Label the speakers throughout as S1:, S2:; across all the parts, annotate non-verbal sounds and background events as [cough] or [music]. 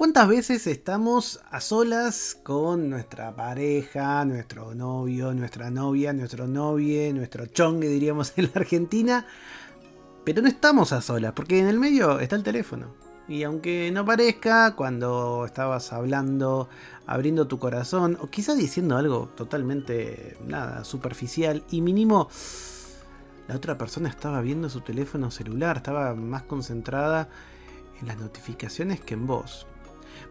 S1: ¿Cuántas veces estamos a solas con nuestra pareja, nuestro novio, nuestra novia, nuestro novie, nuestro chongue, diríamos en la Argentina? Pero no estamos a solas, porque en el medio está el teléfono. Y aunque no parezca, cuando estabas hablando, abriendo tu corazón, o quizás diciendo algo totalmente, nada, superficial y mínimo, la otra persona estaba viendo su teléfono celular, estaba más concentrada en las notificaciones que en vos.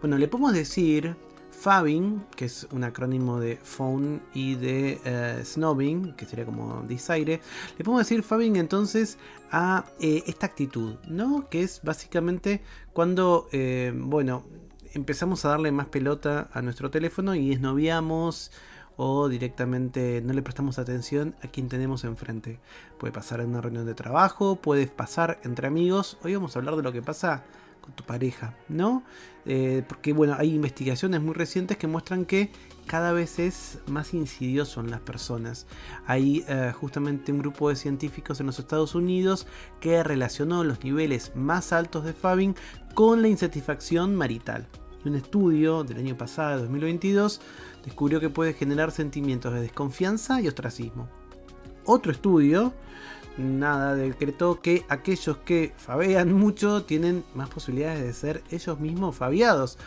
S1: Bueno, le podemos decir Fabing, que es un acrónimo de phone y de uh, snobbing, que sería como desaire. Le podemos decir Fabing entonces a eh, esta actitud, ¿no? Que es básicamente cuando, eh, bueno, empezamos a darle más pelota a nuestro teléfono y esnoviamos o directamente no le prestamos atención a quien tenemos enfrente. Puede pasar en una reunión de trabajo, puede pasar entre amigos. Hoy vamos a hablar de lo que pasa tu pareja, ¿no? Eh, porque bueno, hay investigaciones muy recientes que muestran que cada vez es más insidioso en las personas. Hay eh, justamente un grupo de científicos en los Estados Unidos que relacionó los niveles más altos de Fabing con la insatisfacción marital. Un estudio del año pasado, 2022, descubrió que puede generar sentimientos de desconfianza y ostracismo. Otro estudio nada decretó que aquellos que fabean mucho tienen más posibilidades de ser ellos mismos fabiados,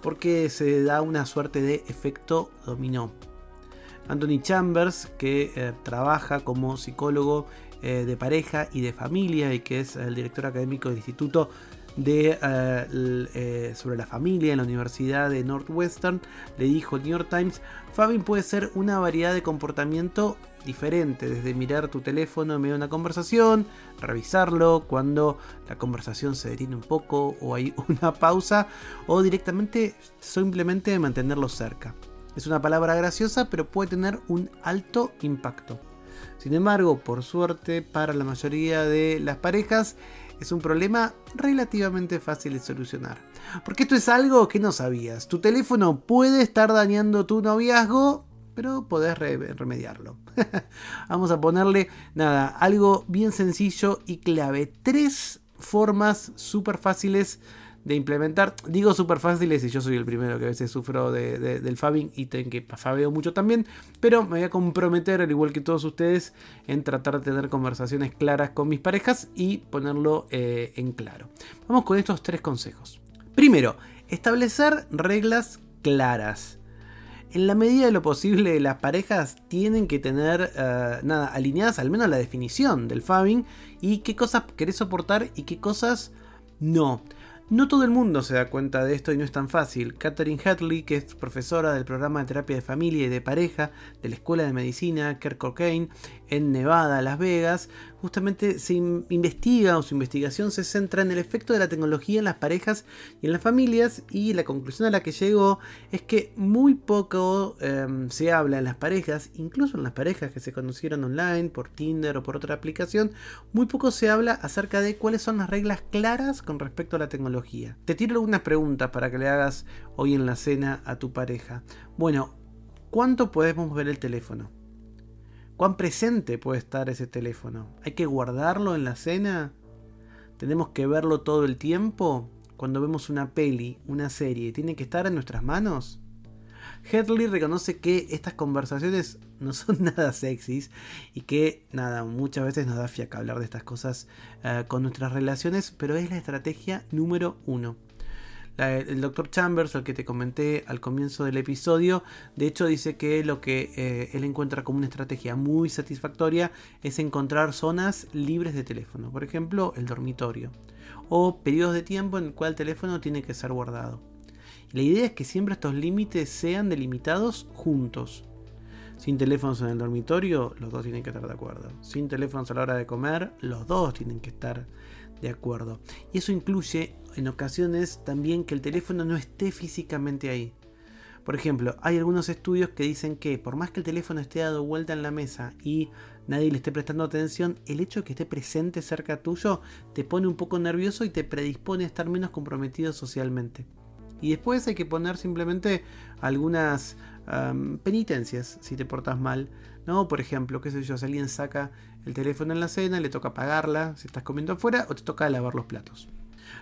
S1: porque se da una suerte de efecto dominó. Anthony Chambers, que eh, trabaja como psicólogo eh, de pareja y de familia y que es el director académico del Instituto de, eh, sobre la familia en la Universidad de Northwestern, le dijo el New York Times, Fabin puede ser una variedad de comportamiento diferente, desde mirar tu teléfono en medio de una conversación, revisarlo cuando la conversación se detiene un poco o hay [laughs] una pausa, o directamente simplemente mantenerlo cerca. Es una palabra graciosa, pero puede tener un alto impacto. Sin embargo, por suerte, para la mayoría de las parejas, es un problema relativamente fácil de solucionar. Porque esto es algo que no sabías. Tu teléfono puede estar dañando tu noviazgo pero podés remediarlo. [laughs] Vamos a ponerle nada, algo bien sencillo y clave. Tres formas súper fáciles de implementar. Digo súper fáciles y yo soy el primero que a veces sufro del fabbing y tengo que fabeo mucho también. Pero me voy a comprometer, al igual que todos ustedes, en tratar de tener conversaciones claras con mis parejas y ponerlo eh, en claro. Vamos con estos tres consejos. Primero, establecer reglas claras en la medida de lo posible, las parejas tienen que tener eh, nada, alineadas al menos la definición del fabbing y qué cosas querés soportar y qué cosas no. No todo el mundo se da cuenta de esto y no es tan fácil. Catherine Hadley, que es profesora del programa de terapia de familia y de pareja de la Escuela de Medicina Kirk Cocaine en Nevada, Las Vegas, justamente se investiga o su investigación se centra en el efecto de la tecnología en las parejas y en las familias y la conclusión a la que llegó es que muy poco em, se habla en las parejas, incluso en las parejas que se conocieron online por Tinder o por otra aplicación, muy poco se habla acerca de cuáles son las reglas claras con respecto a la tecnología. Te tiro algunas preguntas para que le hagas hoy en la cena a tu pareja. Bueno, ¿cuánto podemos ver el teléfono? ¿Cuán presente puede estar ese teléfono? ¿Hay que guardarlo en la cena? ¿Tenemos que verlo todo el tiempo? Cuando vemos una peli, una serie, ¿tiene que estar en nuestras manos? Headley reconoce que estas conversaciones no son [laughs] nada sexys y que, nada, muchas veces nos da fiaca hablar de estas cosas uh, con nuestras relaciones, pero es la estrategia número uno el doctor Chambers, al que te comenté al comienzo del episodio, de hecho dice que lo que eh, él encuentra como una estrategia muy satisfactoria es encontrar zonas libres de teléfono, por ejemplo el dormitorio, o periodos de tiempo en el cual el teléfono tiene que ser guardado. la idea es que siempre estos límites sean delimitados juntos. Sin teléfonos en el dormitorio, los dos tienen que estar de acuerdo. Sin teléfonos a la hora de comer, los dos tienen que estar de acuerdo. Y eso incluye en ocasiones también que el teléfono no esté físicamente ahí. Por ejemplo, hay algunos estudios que dicen que por más que el teléfono esté dado vuelta en la mesa y nadie le esté prestando atención, el hecho de que esté presente cerca tuyo te pone un poco nervioso y te predispone a estar menos comprometido socialmente. Y después hay que poner simplemente algunas penitencias si te portas mal. ¿no? Por ejemplo, qué sé yo, si alguien saca el teléfono en la cena, le toca pagarla si estás comiendo afuera o te toca lavar los platos.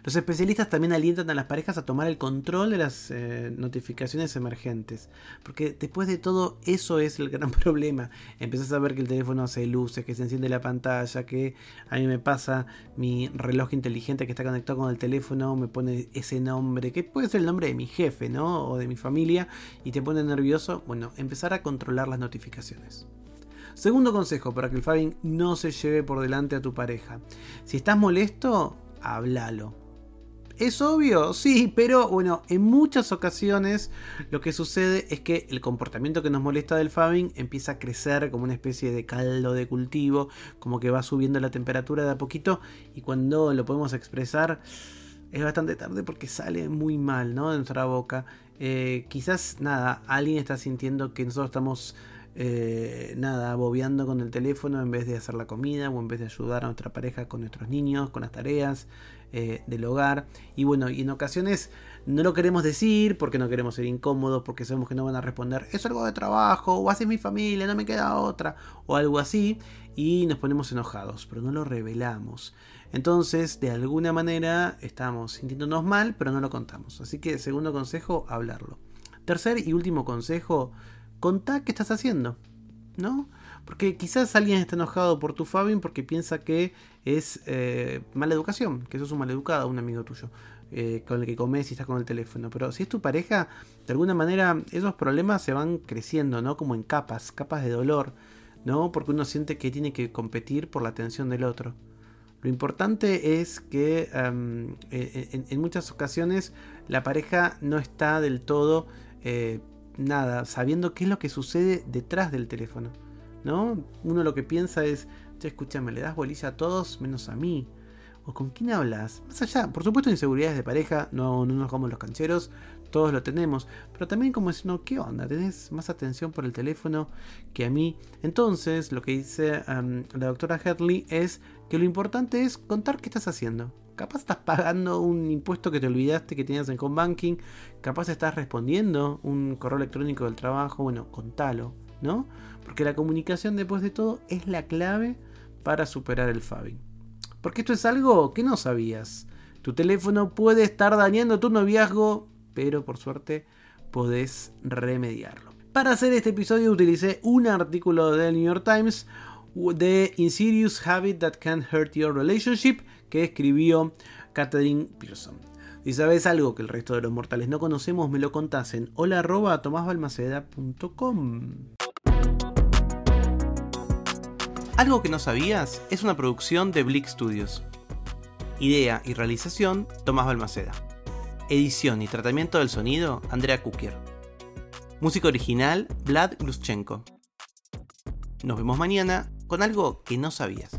S1: Los especialistas también alientan a las parejas a tomar el control de las eh, notificaciones emergentes. Porque después de todo, eso es el gran [laughs] problema. Empezás a ver que el teléfono hace luces, que se enciende la pantalla, que a mí me pasa mi reloj inteligente que está conectado con el teléfono, me pone ese nombre, que puede ser el nombre de mi jefe, ¿no? O de mi familia, y te pone nervioso. Bueno, empezar a controlar las notificaciones. Segundo consejo para que el fabbing no se lleve por delante a tu pareja. Si estás molesto, háblalo. ¿Es obvio? Sí, pero bueno, en muchas ocasiones lo que sucede es que el comportamiento que nos molesta del fabbing empieza a crecer como una especie de caldo de cultivo, como que va subiendo la temperatura de a poquito y cuando lo podemos expresar es bastante tarde porque sale muy mal, ¿no? De nuestra boca. Eh, quizás nada, alguien está sintiendo que nosotros estamos eh, nada, bobeando con el teléfono en vez de hacer la comida o en vez de ayudar a nuestra pareja con nuestros niños, con las tareas eh, del hogar. Y bueno, y en ocasiones no lo queremos decir porque no queremos ser incómodos, porque sabemos que no van a responder, es algo de trabajo, o hace mi familia, no me queda otra, o algo así, y nos ponemos enojados, pero no lo revelamos. Entonces, de alguna manera, estamos sintiéndonos mal, pero no lo contamos. Así que, segundo consejo, hablarlo. Tercer y último consejo, contá qué estás haciendo, ¿no? Porque quizás alguien está enojado por tu Fabin porque piensa que es eh, mala educación, que sos un maleducado, un amigo tuyo, eh, con el que comes y estás con el teléfono. Pero si es tu pareja, de alguna manera esos problemas se van creciendo, ¿no? Como en capas, capas de dolor, ¿no? Porque uno siente que tiene que competir por la atención del otro. Lo importante es que em, e, en, muchas ocasiones la pareja no está del todo eh, nada, sabiendo qué es lo que sucede detrás del teléfono. ¿No? Uno lo que piensa es, che, escúchame, le das bolilla a todos menos a mí. ¿O con quién hablas? Más allá, por supuesto, inseguridades de pareja, no, no nos como los cancheros, todos lo tenemos. Pero también como es, no, ¿qué onda? ¿Tenés más atención por el teléfono que a mí? Entonces, lo que dice la doctora Hertley es que lo importante es contar qué estás haciendo. Capaz estás pagando un impuesto que te olvidaste que tenías en home banking. Capaz estás respondiendo un correo electrónico del trabajo. Bueno, contalo, ¿no? Porque la comunicación después de todo es la clave para superar el fabbing. Porque esto es algo que no sabías. Tu teléfono puede estar dañando tu noviazgo, pero por suerte podés remediarlo. Para hacer este episodio utilicé un artículo del New York Times de Insidious Habit That Can Hurt Your Relationship que escribió Catherine Pearson. Si sabes algo que el resto de los mortales no conocemos, me lo contás en hola Algo que no sabías es una producción de Blick Studios. Idea y realización, Tomás Balmaceda. Edición y tratamiento del sonido, Andrea Kukier. Música original, Vlad Gluschenko. Nos vemos mañana con algo que no sabías.